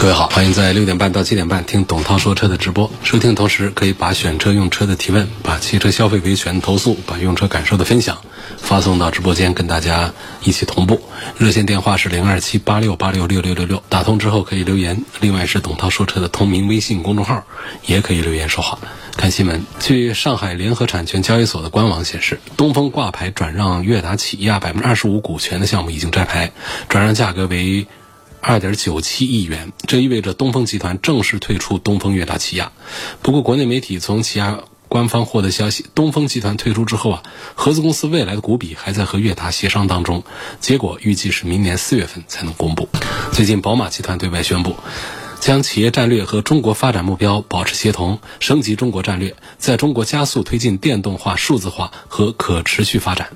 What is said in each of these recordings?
各位好，欢迎在六点半到七点半听董涛说车的直播。收听同时可以把选车用车的提问、把汽车消费维权投诉、把用车感受的分享发送到直播间，跟大家一起同步。热线电话是零二七八六八六六六六六，打通之后可以留言。另外是董涛说车的同名微信公众号，也可以留言说话。看新闻，据上海联合产权交易所的官网显示，东风挂牌转让悦达起亚百分之二十五股权的项目已经摘牌，转让价格为。二点九七亿元，这意味着东风集团正式退出东风悦达起亚。不过，国内媒体从起亚官方获得消息，东风集团退出之后啊，合资公司未来的股比还在和悦达协商当中，结果预计是明年四月份才能公布。最近，宝马集团对外宣布，将企业战略和中国发展目标保持协同，升级中国战略，在中国加速推进电动化、数字化和可持续发展。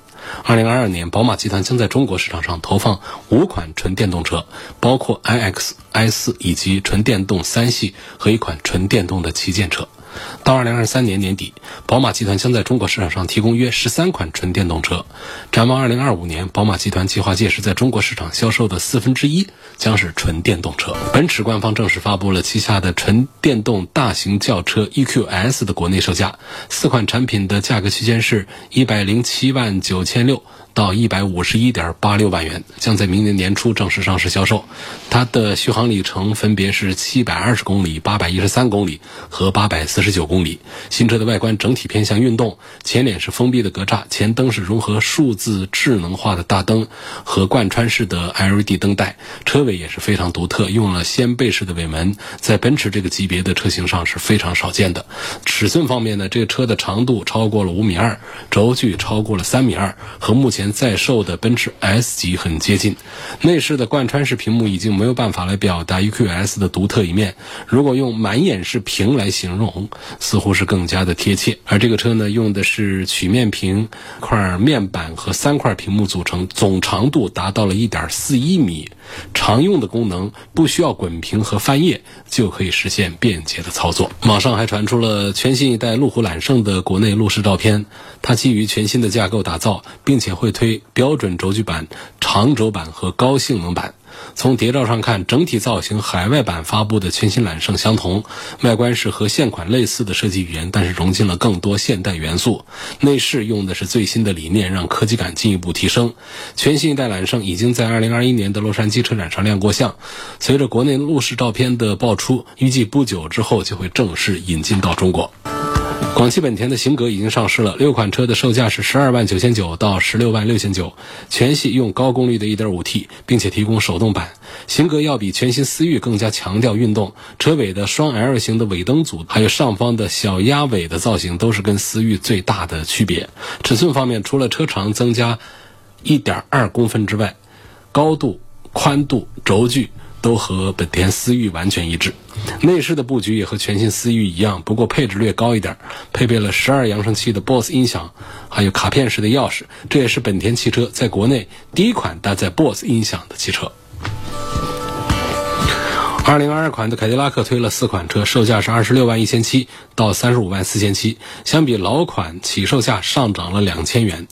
二零二二年，宝马集团将在中国市场上投放五款纯电动车，包括 iX、i 四以及纯电动三系和一款纯电动的旗舰车。到二零二三年年底，宝马集团将在中国市场上提供约十三款纯电动车。展望二零二五年，宝马集团计划届时在中国市场销售的四分之一将是纯电动车。奔驰官方正式发布了旗下的纯电动大型轿车 EQS 的国内售价，四款产品的价格区间是一百零七万九千六。到一百五十一点八六万元，将在明年年初正式上市销售。它的续航里程分别是七百二十公里、八百一十三公里和八百四十九公里。新车的外观整体偏向运动，前脸是封闭的格栅，前灯是融合数字智能化的大灯和贯穿式的 LED 灯带。车尾也是非常独特，用了掀背式的尾门，在奔驰这个级别的车型上是非常少见的。尺寸方面呢，这个车的长度超过了五米二，轴距超过了三米二，和目前。在售的奔驰 S 级很接近，内饰的贯穿式屏幕已经没有办法来表达 EQS 的独特一面。如果用满眼是屏来形容，似乎是更加的贴切。而这个车呢，用的是曲面屏块面板和三块屏幕组成，总长度达到了一点四一米。常用的功能不需要滚屏和翻页就可以实现便捷的操作。网上还传出了全新一代路虎揽胜的国内路试照片，它基于全新的架构打造，并且会推标准轴距版、长轴版和高性能版。从谍照上看，整体造型海外版发布的全新揽胜相同，外观是和现款类似的设计语言，但是融进了更多现代元素。内饰用的是最新的理念，让科技感进一步提升。全新一代揽胜已经在2021年的洛杉矶车展上亮过相，随着国内路试照片的爆出，预计不久之后就会正式引进到中国。广汽本田的型格已经上市了，六款车的售价是十二万九千九到十六万六千九，全系用高功率的一点五 T，并且提供手动版。型格要比全新思域更加强调运动，车尾的双 L 型的尾灯组，还有上方的小鸭尾的造型，都是跟思域最大的区别。尺寸方面，除了车长增加一点二公分之外，高度、宽度、轴距。都和本田思域完全一致，内饰的布局也和全新思域一样，不过配置略高一点，配备了十二扬声器的 BOSS 音响，还有卡片式的钥匙，这也是本田汽车在国内第一款搭载 BOSS 音响的汽车。二零二二款的凯迪拉克推了四款车，售价是二十六万一千七到三十五万四千七，相比老款起售价上涨了两千元。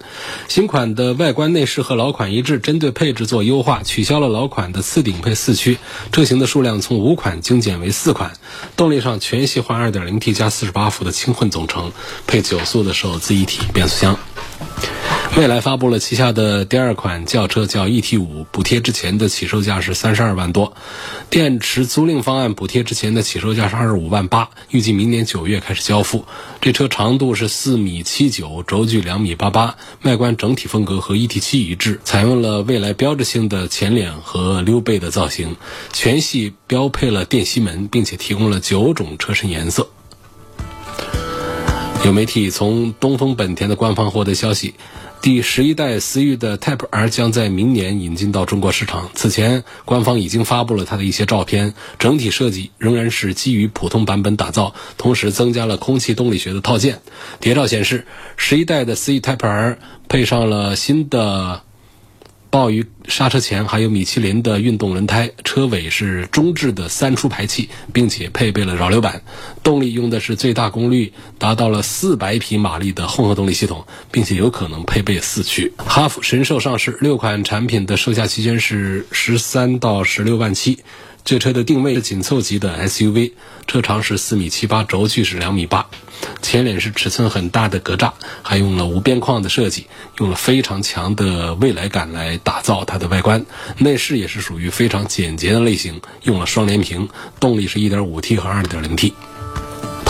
新款的外观内饰和老款一致，针对配置做优化，取消了老款的次顶配四驱，车型的数量从五款精简为四款。动力上全系换二点零 T 加四十八伏的轻混总成，配九速的手自一体变速箱。蔚来发布了旗下的第二款轿车，叫 ET 五，补贴之前的起售价是三十二万多，电池租赁方案补贴之前的起售价是二十五万八，预计明年九月开始交付。这车长度是四米七九，轴距两米八八，外观整体风格和 ET 七一致，采用了未来标志性的前脸和溜背的造型，全系标配了电吸门，并且提供了九种车身颜色。有媒体从东风本田的官方获得消息，第十一代思域的 Type R 将在明年引进到中国市场。此前，官方已经发布了它的一些照片，整体设计仍然是基于普通版本打造，同时增加了空气动力学的套件。谍照显示，十一代的思域 Type R 配上了新的。鲍鱼刹车前还有米其林的运动轮胎，车尾是中置的三出排气，并且配备了扰流板。动力用的是最大功率达到了四百匹马力的混合动力系统，并且有可能配备四驱。哈弗神兽上市，六款产品的售价区间是十三到十六万七。这车的定位是紧凑级的 SUV，车长是四米七八，轴距是两米八，前脸是尺寸很大的格栅，还用了无边框的设计，用了非常强的未来感来打造它的外观。内饰也是属于非常简洁的类型，用了双联屏，动力是一点五 T 和二点零 T。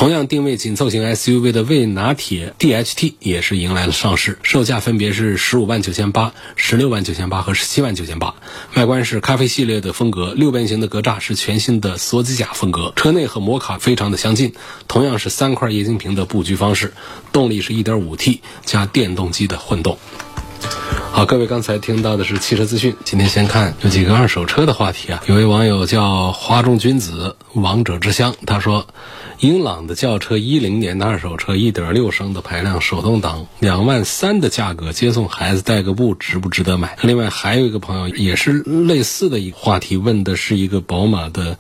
同样定位紧凑型 SUV 的魏拿铁 DHT 也是迎来了上市，售价分别是十五万九千八、十六万九千八和十七万九千八。外观是咖啡系列的风格，六边形的格栅是全新的梭子甲风格，车内和摩卡非常的相近，同样是三块液晶屏的布局方式，动力是一点五 T 加电动机的混动。好，各位刚才听到的是汽车资讯，今天先看有几个二手车的话题啊。有位网友叫花中君子王者之乡，他说。英朗的轿车，一零年的二手车，一点六升的排量，手动挡，两万三的价格，接送孩子带个步，值不值得买？另外还有一个朋友也是类似的一个话题，问的是一个宝马的。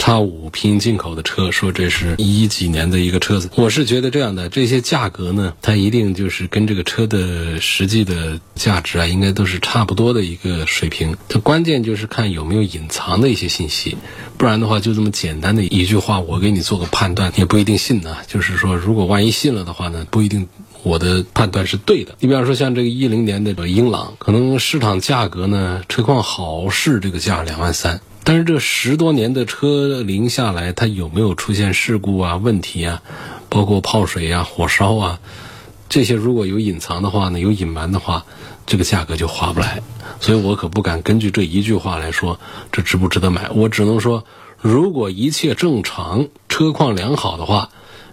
叉五拼进口的车，说这是一几年的一个车子，我是觉得这样的，这些价格呢，它一定就是跟这个车的实际的价值啊，应该都是差不多的一个水平。它关键就是看有没有隐藏的一些信息，不然的话，就这么简单的一句话，我给你做个判断，也不一定信呢。就是说，如果万一信了的话呢，不一定我的判断是对的。你比方说，像这个一零年的英朗，可能市场价格呢，车况好是这个价两万三。但是这十多年的车龄下来，它有没有出现事故啊、问题啊，包括泡水啊、火烧啊，这些如果有隐藏的话呢，有隐瞒的话，这个价格就划不来。所以我可不敢根据这一句话来说这值不值得买。我只能说，如果一切正常、车况良好的话，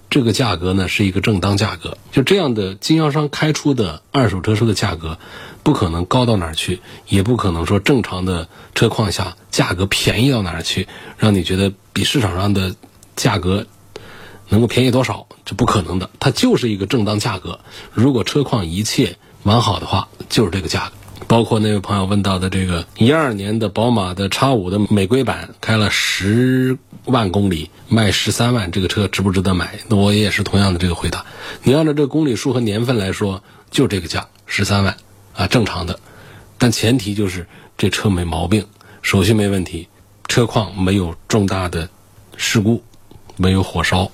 这个价格呢是一个正当价格。就这样的经销商开出的二手车车的价格。不可能高到哪儿去，也不可能说正常的车况下价格便宜到哪儿去，让你觉得比市场上的价格能够便宜多少，这不可能的。它就是一个正当价格。如果车况一切完好的话，就是这个价格。包括那位朋友问到的这个一二年的宝马的叉五的美规版，开了十万公里，卖十三万，这个车值不值得买？那我也是同样的这个回答。你按照这个公里数和年份来说，就这个价，十三万。啊，正常的，但前提就是这车没毛病，手续没问题，车况没有重大的事故，没有火烧，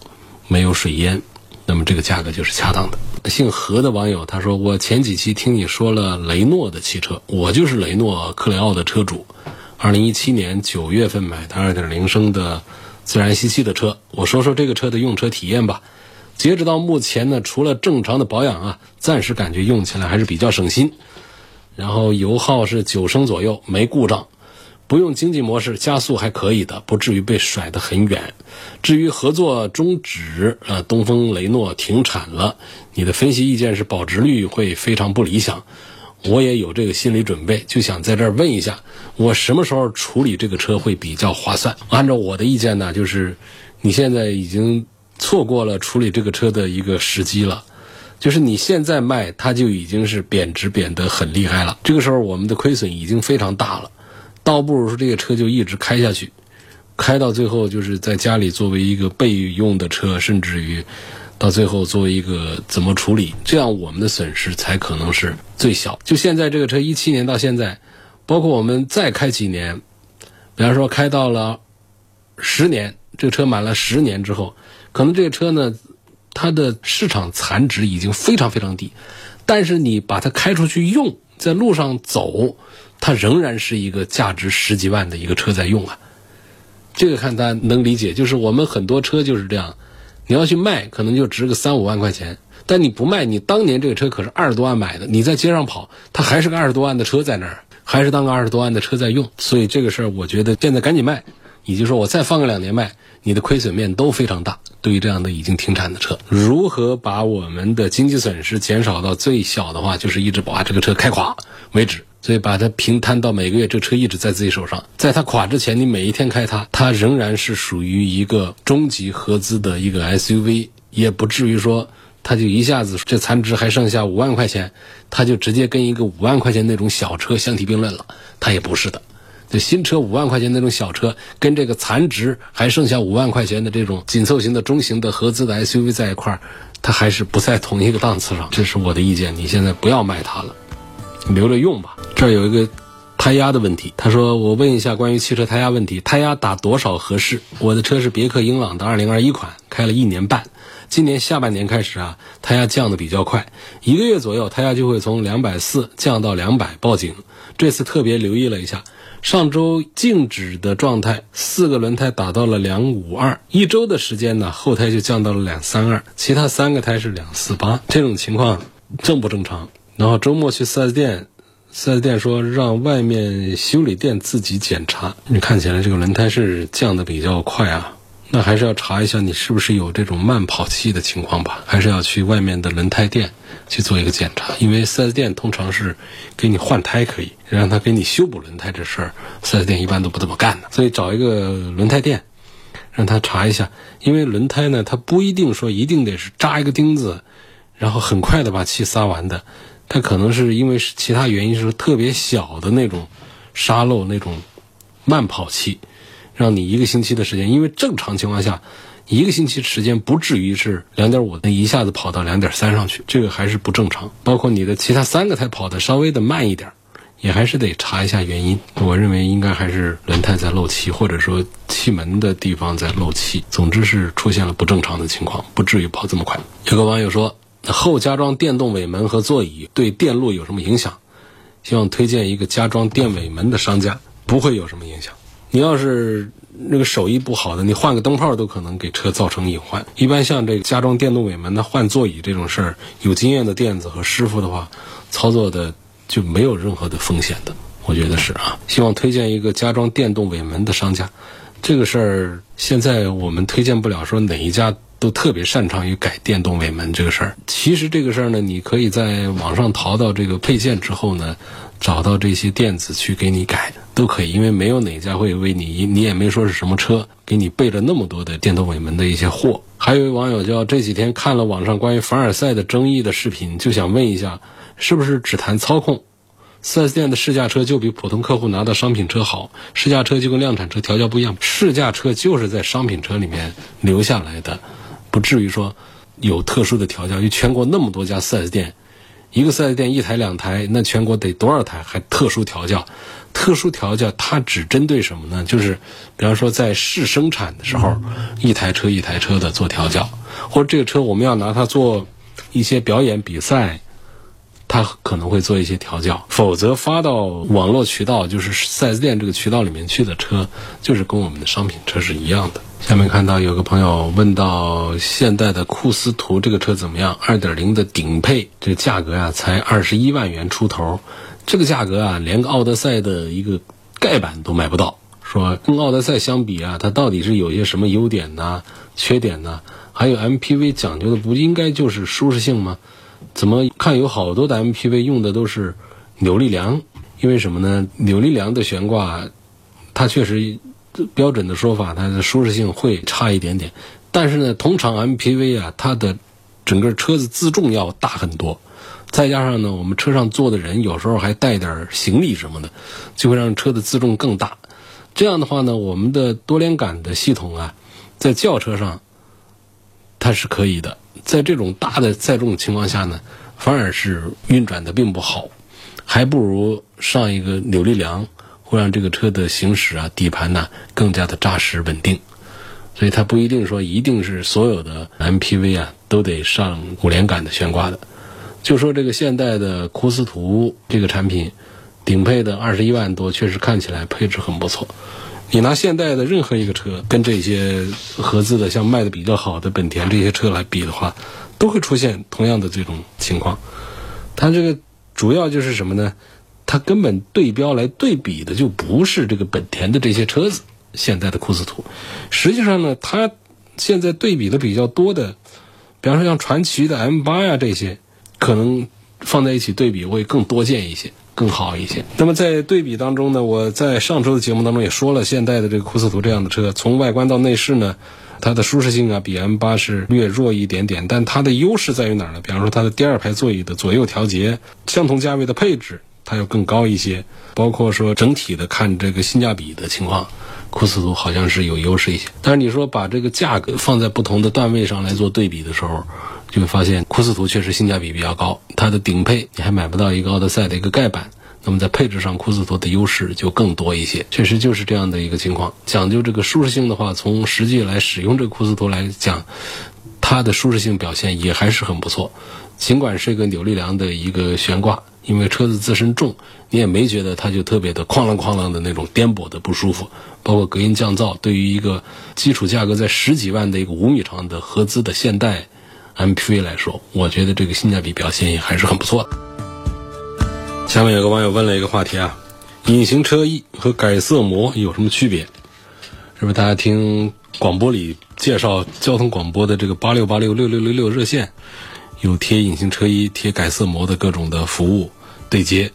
没有水淹，那么这个价格就是恰当的。姓何的网友他说：“我前几期听你说了雷诺的汽车，我就是雷诺克雷奥的车主，二零一七年九月份买的二点零升的自然吸气的车。我说说这个车的用车体验吧。截止到目前呢，除了正常的保养啊，暂时感觉用起来还是比较省心。”然后油耗是九升左右，没故障，不用经济模式加速还可以的，不至于被甩得很远。至于合作终止，呃，东风雷诺停产了，你的分析意见是保值率会非常不理想，我也有这个心理准备，就想在这儿问一下，我什么时候处理这个车会比较划算？按照我的意见呢，就是你现在已经错过了处理这个车的一个时机了。就是你现在卖，它就已经是贬值贬得很厉害了。这个时候，我们的亏损已经非常大了，倒不如说这个车就一直开下去，开到最后就是在家里作为一个备用的车，甚至于到最后作为一个怎么处理，这样我们的损失才可能是最小。就现在这个车，一七年到现在，包括我们再开几年，比方说开到了十年，这个车满了十年之后，可能这个车呢。它的市场残值已经非常非常低，但是你把它开出去用，在路上走，它仍然是一个价值十几万的一个车在用啊。这个看大家能理解，就是我们很多车就是这样，你要去卖，可能就值个三五万块钱，但你不卖，你当年这个车可是二十多万买的，你在街上跑，它还是个二十多万的车在那儿，还是当个二十多万的车在用。所以这个事儿，我觉得现在赶紧卖，以及说我再放个两年卖，你的亏损面都非常大。对于这样的已经停产的车，如何把我们的经济损失减少到最小的话，就是一直把这个车开垮为止。所以把它平摊到每个月，这车一直在自己手上，在它垮之前，你每一天开它，它仍然是属于一个中级合资的一个 SUV，也不至于说它就一下子这残值还剩下五万块钱，它就直接跟一个五万块钱那种小车相提并论了，它也不是的。这新车五万块钱那种小车，跟这个残值还剩下五万块钱的这种紧凑型的中型的合资的 SUV 在一块儿，它还是不在同一个档次上。这是我的意见，你现在不要卖它了。留着用吧。这儿有一个胎压的问题，他说：“我问一下关于汽车胎压问题，胎压打多少合适？我的车是别克英朗的2021款，开了一年半，今年下半年开始啊，胎压降的比较快，一个月左右胎压就会从两百四降到两百报警。这次特别留意了一下，上周静止的状态，四个轮胎打到了两五二，一周的时间呢，后胎就降到了两三二，其他三个胎是两四八，这种情况正不正常？”然后周末去 4S 店，4S 店说让外面修理店自己检查。你看起来这个轮胎是降的比较快啊，那还是要查一下你是不是有这种慢跑气的情况吧？还是要去外面的轮胎店去做一个检查，因为 4S 店通常是给你换胎可以，让他给你修补轮胎这事儿，4S 店一般都不怎么干的。所以找一个轮胎店，让他查一下，因为轮胎呢，它不一定说一定得是扎一个钉子，然后很快的把气撒完的。它可能是因为是其他原因，是特别小的那种沙漏那种慢跑气，让你一个星期的时间，因为正常情况下，一个星期时间不至于是两点五，那一下子跑到两点三上去，这个还是不正常。包括你的其他三个胎跑的稍微的慢一点，也还是得查一下原因。我认为应该还是轮胎在漏气，或者说气门的地方在漏气，总之是出现了不正常的情况，不至于跑这么快。有个网友说。后加装电动尾门和座椅对电路有什么影响？希望推荐一个加装电尾门的商家，不会有什么影响。你要是那个手艺不好的，你换个灯泡都可能给车造成隐患。一般像这个加装电动尾门的、换座椅这种事儿，有经验的店子和师傅的话，操作的就没有任何的风险的。我觉得是啊。希望推荐一个加装电动尾门的商家。这个事儿现在我们推荐不了，说哪一家。都特别擅长于改电动尾门这个事儿。其实这个事儿呢，你可以在网上淘到这个配件之后呢，找到这些店子去给你改，都可以。因为没有哪家会为你，你也没说是什么车，给你备了那么多的电动尾门的一些货。还有一位网友叫这几天看了网上关于凡尔赛的争议的视频，就想问一下，是不是只谈操控四 S 店的试驾车就比普通客户拿到商品车好？试驾车就跟量产车调教不一样？试驾车就是在商品车里面留下来的。不至于说有特殊的调教，因为全国那么多家 4S 店，一个 4S 店一台两台，那全国得多少台还特殊调教？特殊调教它只针对什么呢？就是比方说在试生产的时候，一台车一台车的做调教，或者这个车我们要拿它做一些表演比赛。他可能会做一些调教，否则发到网络渠道，就是 4S 店这个渠道里面去的车，就是跟我们的商品车是一样的。下面看到有个朋友问到现代的库斯图这个车怎么样？2.0的顶配，这个价格呀才二十一万元出头，这个价格啊连个奥德赛的一个盖板都买不到。说跟奥德赛相比啊，它到底是有些什么优点呢？缺点呢？还有 MPV 讲究的不应该就是舒适性吗？怎么看有好多的 MPV 用的都是扭力梁？因为什么呢？扭力梁的悬挂，它确实标准的说法，它的舒适性会差一点点。但是呢，通常 MPV 啊，它的整个车子自重要大很多，再加上呢，我们车上坐的人有时候还带点行李什么的，就会让车的自重更大。这样的话呢，我们的多连杆的系统啊，在轿车上它是可以的。在这种大的载重情况下呢，反而是运转的并不好，还不如上一个扭力梁，会让这个车的行驶啊、底盘呢更加的扎实稳定。所以它不一定说一定是所有的 MPV 啊都得上五连杆的悬挂的。就说这个现代的库斯图这个产品，顶配的二十一万多，确实看起来配置很不错。你拿现代的任何一个车跟这些合资的像卖的比较好的本田这些车来比的话，都会出现同样的这种情况。它这个主要就是什么呢？它根本对标来对比的就不是这个本田的这些车子，现代的库斯图。实际上呢，它现在对比的比较多的，比方说像传祺的 M 八呀这些，可能放在一起对比会更多见一些。更好一些。那么在对比当中呢，我在上周的节目当中也说了，现代的这个库斯图这样的车，从外观到内饰呢，它的舒适性啊比 M 八是略弱一点点，但它的优势在于哪儿呢？比方说它的第二排座椅的左右调节，相同价位的配置，它要更高一些。包括说整体的看这个性价比的情况，库斯图好像是有优势一些。但是你说把这个价格放在不同的段位上来做对比的时候，就会发现库斯图确实性价比比较高，它的顶配你还买不到一个奥德赛的一个盖板。那么在配置上，库斯图的优势就更多一些，确实就是这样的一个情况。讲究这个舒适性的话，从实际来使用这个库斯图来讲，它的舒适性表现也还是很不错。尽管是一个扭力梁的一个悬挂，因为车子自身重，你也没觉得它就特别的哐啷哐啷的那种颠簸的不舒服。包括隔音降噪，对于一个基础价格在十几万的一个五米长的合资的现代 MPV 来说，我觉得这个性价比表现也还是很不错的。下面有个网友问了一个话题啊，隐形车衣和改色膜有什么区别？是不是大家听广播里介绍交通广播的这个八六八六六六六六热线，有贴隐形车衣、贴改色膜的各种的服务对接？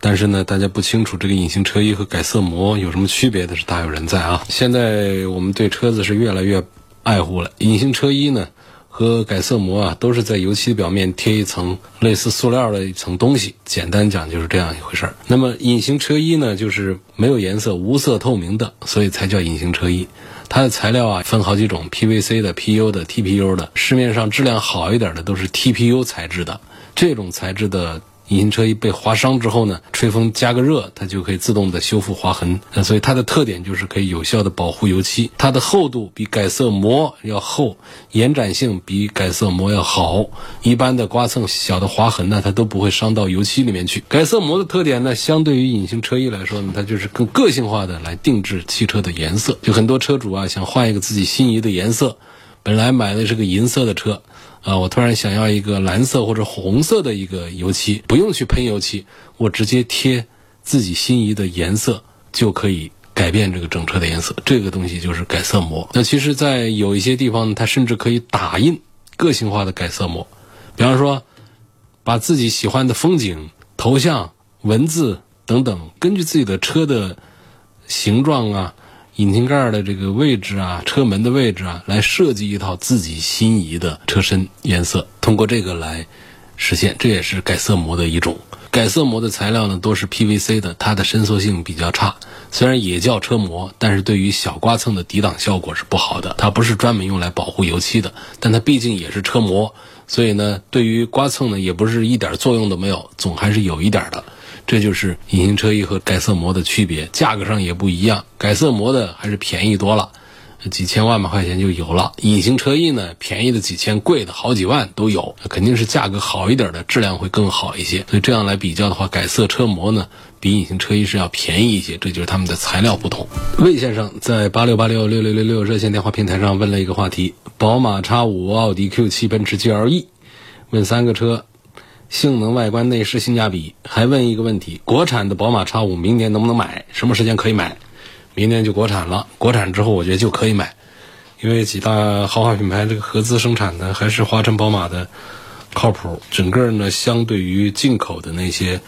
但是呢，大家不清楚这个隐形车衣和改色膜有什么区别的是大有人在啊。现在我们对车子是越来越爱护了，隐形车衣呢？和改色膜啊，都是在油漆表面贴一层类似塑料的一层东西。简单讲就是这样一回事儿。那么隐形车衣呢，就是没有颜色、无色透明的，所以才叫隐形车衣。它的材料啊分好几种，PVC 的、PU 的、TPU 的。市面上质量好一点的都是 TPU 材质的，这种材质的。隐形车衣被划伤之后呢，吹风加个热，它就可以自动的修复划痕。那所以它的特点就是可以有效的保护油漆。它的厚度比改色膜要厚，延展性比改色膜要好。一般的刮蹭、小的划痕呢，它都不会伤到油漆里面去。改色膜的特点呢，相对于隐形车衣来说呢，它就是更个性化的来定制汽车的颜色。就很多车主啊，想换一个自己心仪的颜色，本来买的是个银色的车。啊，我突然想要一个蓝色或者红色的一个油漆，不用去喷油漆，我直接贴自己心仪的颜色就可以改变这个整车的颜色。这个东西就是改色膜。那其实，在有一些地方，它甚至可以打印个性化的改色膜，比方说，把自己喜欢的风景、头像、文字等等，根据自己的车的形状啊。引擎盖的这个位置啊，车门的位置啊，来设计一套自己心仪的车身颜色，通过这个来实现，这也是改色膜的一种。改色膜的材料呢，都是 PVC 的，它的伸缩性比较差。虽然也叫车膜，但是对于小刮蹭的抵挡效果是不好的。它不是专门用来保护油漆的，但它毕竟也是车膜，所以呢，对于刮蹭呢，也不是一点作用都没有，总还是有一点的。这就是隐形车衣和改色膜的区别，价格上也不一样。改色膜的还是便宜多了，几千万把块钱就有了。隐形车衣呢，便宜的几千，贵的好几万都有，肯定是价格好一点的，质量会更好一些。所以这样来比较的话，改色车膜呢比隐形车衣是要便宜一些，这就是他们的材料不同。魏先生在八六八六六六六六热线电话平台上问了一个话题：宝马 X 五、奥迪 Q 七、奔驰 GLE，问三个车。性能、外观、内饰、性价比，还问一个问题：国产的宝马 X 五明年能不能买？什么时间可以买？明年就国产了，国产之后我觉得就可以买，因为几大豪华品牌这个合资生产的还是华晨宝马的靠谱。整个呢，相对于进口的那些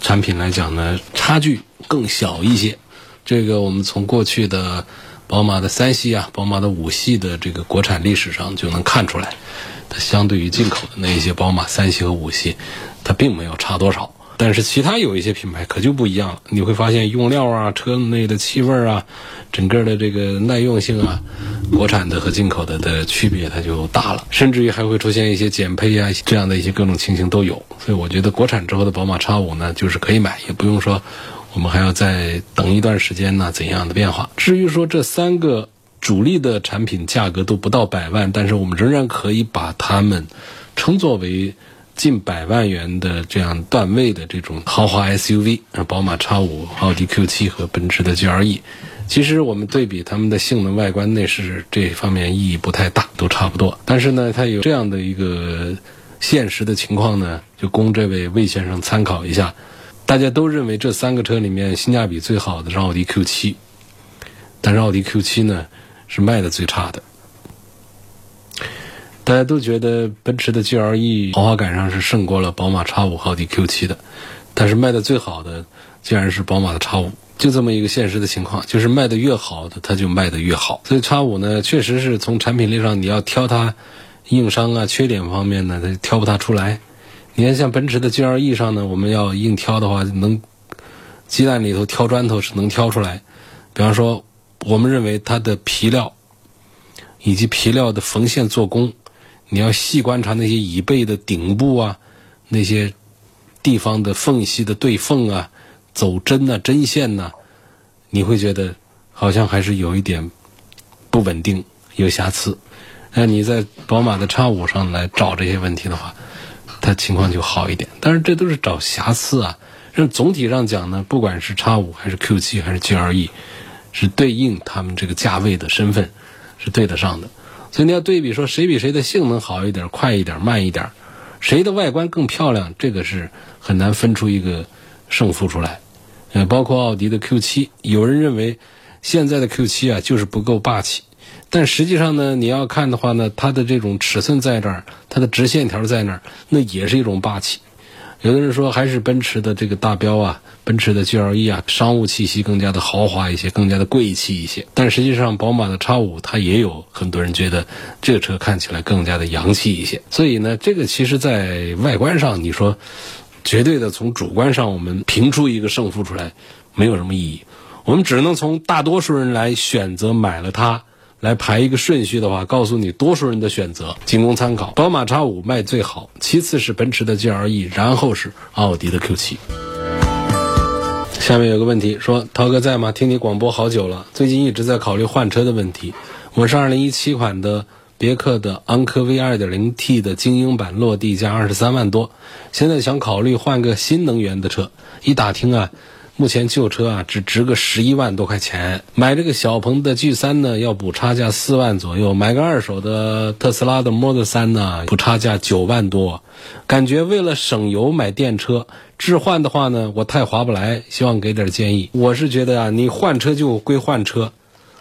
产品来讲呢，差距更小一些。这个我们从过去的宝马的三系啊、宝马的五系的这个国产历史上就能看出来。它相对于进口的那一些宝马三系和五系，它并没有差多少。但是其他有一些品牌可就不一样了，你会发现用料啊、车内的气味啊、整个的这个耐用性啊，国产的和进口的的区别它就大了，甚至于还会出现一些减配啊这样的一些各种情形都有。所以我觉得国产之后的宝马叉五呢，就是可以买，也不用说我们还要再等一段时间呢怎样的变化。至于说这三个。主力的产品价格都不到百万，但是我们仍然可以把它们称作为近百万元的这样段位的这种豪华 SUV，啊宝马 X5、奥迪 Q7 和奔驰的 GLE。其实我们对比它们的性能、外观、内饰这方面意义不太大，都差不多。但是呢，它有这样的一个现实的情况呢，就供这位魏先生参考一下。大家都认为这三个车里面性价比最好的是奥迪 Q7。但是奥迪 Q 七呢是卖的最差的。大家都觉得奔驰的 GLE 豪华感上是胜过了宝马 X 五、奥迪 Q 七的，但是卖的最好的竟然是宝马的 X 五，就这么一个现实的情况，就是卖的越好的它就卖的越好。所以 X 五呢，确实是从产品力上你要挑它硬伤啊、缺点方面呢，它挑不大出来。你看像奔驰的 GLE 上呢，我们要硬挑的话，能鸡蛋里头挑砖头是能挑出来。比方说，我们认为它的皮料以及皮料的缝线做工。你要细观察那些椅背的顶部啊，那些地方的缝隙的对缝啊，走针呐、针线呐，你会觉得好像还是有一点不稳定、有瑕疵。那你在宝马的 X 五上来找这些问题的话，它情况就好一点。但是这都是找瑕疵啊。那总体上讲呢，不管是 X 五还是 Q 七还是 GLE，是对应他们这个价位的身份是对得上的。所以你要对比说谁比谁的性能好一点、快一点、慢一点，谁的外观更漂亮，这个是很难分出一个胜负出来。呃，包括奥迪的 Q 七，有人认为现在的 Q 七啊就是不够霸气，但实际上呢，你要看的话呢，它的这种尺寸在这儿，它的直线条在那儿，那也是一种霸气。有的人说还是奔驰的这个大标啊，奔驰的 GLE 啊，商务气息更加的豪华一些，更加的贵气一些。但实际上，宝马的 X 五它也有很多人觉得这个车看起来更加的洋气一些。所以呢，这个其实在外观上，你说绝对的从主观上我们评出一个胜负出来，没有什么意义。我们只能从大多数人来选择买了它。来排一个顺序的话，告诉你多数人的选择，仅供参考。宝马 X 五卖最好，其次是奔驰的 GLE，然后是奥迪的 Q 七。下面有个问题，说涛哥在吗？听你广播好久了，最近一直在考虑换车的问题。我是2017款的别克的昂科威 2.0T 的精英版，落地价二十三万多，现在想考虑换个新能源的车。一打听啊。目前旧车啊只值个十一万多块钱，买这个小鹏的 G 三呢要补差价四万左右，买个二手的特斯拉的 Model 三呢补差价九万多，感觉为了省油买电车，置换的话呢我太划不来，希望给点建议。我是觉得啊，你换车就归换车，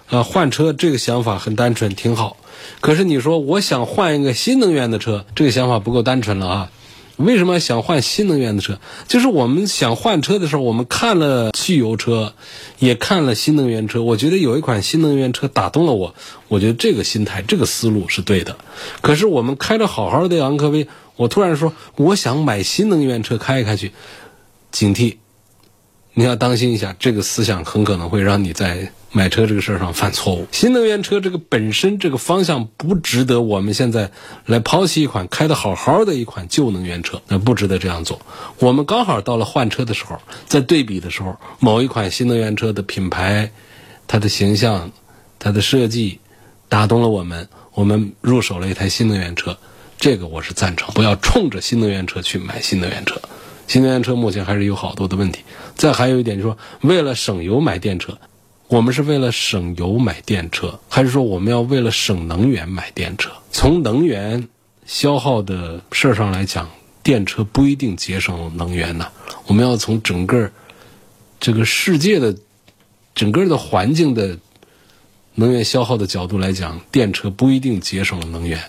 啊换车这个想法很单纯挺好，可是你说我想换一个新能源的车，这个想法不够单纯了啊。为什么想换新能源的车？就是我们想换车的时候，我们看了汽油车，也看了新能源车。我觉得有一款新能源车打动了我，我觉得这个心态、这个思路是对的。可是我们开着好好的昂科威，我突然说我想买新能源车开一开去，警惕，你要当心一下，这个思想很可能会让你在。买车这个事儿上犯错误，新能源车这个本身这个方向不值得我们现在来抛弃一款开的好好的一款旧能源车，那不值得这样做。我们刚好到了换车的时候，在对比的时候，某一款新能源车的品牌、它的形象、它的设计打动了我们，我们入手了一台新能源车，这个我是赞成。不要冲着新能源车去买新能源车，新能源车目前还是有好多的问题。再还有一点就是说，为了省油买电车。我们是为了省油买电车，还是说我们要为了省能源买电车？从能源消耗的事儿上来讲，电车不一定节省能源呢。我们要从整个这个世界的整个的环境的能源消耗的角度来讲，电车不一定节省能源。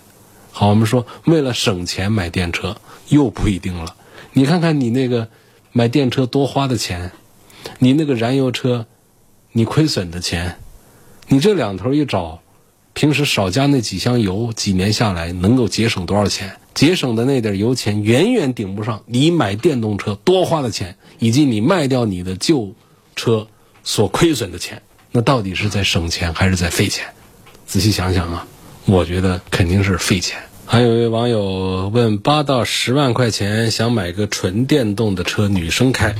好，我们说为了省钱买电车又不一定了。你看看你那个买电车多花的钱，你那个燃油车。你亏损的钱，你这两头一找，平时少加那几箱油，几年下来能够节省多少钱？节省的那点油钱远远顶不上你买电动车多花的钱，以及你卖掉你的旧车所亏损的钱。那到底是在省钱还是在费钱？仔细想想啊，我觉得肯定是费钱。还有一位网友问：八到十万块钱想买个纯电动的车，女生开。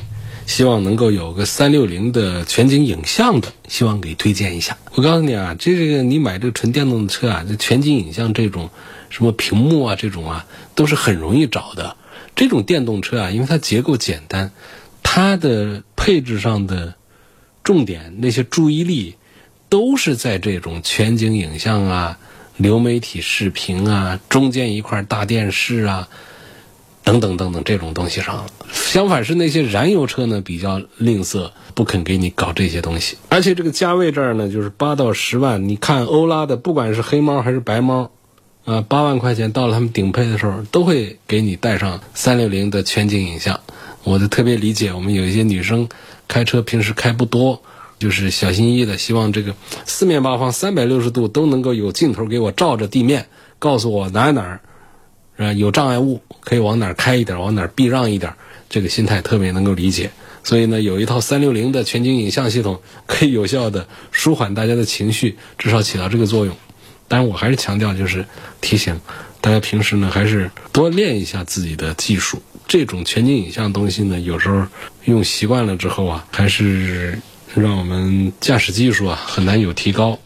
希望能够有个三六零的全景影像的，希望给推荐一下。我告诉你啊，这个你买这个纯电动车啊，这全景影像这种什么屏幕啊，这种啊都是很容易找的。这种电动车啊，因为它结构简单，它的配置上的重点那些注意力都是在这种全景影像啊、流媒体视频啊、中间一块大电视啊。等等等等这种东西上。相反是那些燃油车呢比较吝啬，不肯给你搞这些东西。而且这个价位这儿呢，就是八到十万。你看欧拉的，不管是黑猫还是白猫，啊，八万块钱到了他们顶配的时候，都会给你带上三六零的全景影像。我就特别理解，我们有一些女生开车平时开不多，就是小心翼翼的，希望这个四面八方三百六十度都能够有镜头给我照着地面，告诉我哪哪儿。呃，有障碍物可以往哪儿开一点，往哪儿避让一点，这个心态特别能够理解。所以呢，有一套三六零的全景影像系统，可以有效的舒缓大家的情绪，至少起到这个作用。但是，我还是强调，就是提醒大家平时呢，还是多练一下自己的技术。这种全景影像东西呢，有时候用习惯了之后啊，还是让我们驾驶技术啊很难有提高。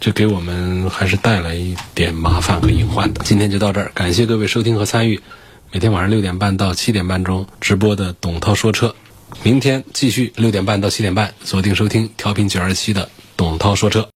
这给我们还是带来一点麻烦和隐患的。今天就到这儿，感谢各位收听和参与。每天晚上六点半到七点半钟直播的董涛说车，明天继续六点半到七点半，锁定收听调频九二七的董涛说车。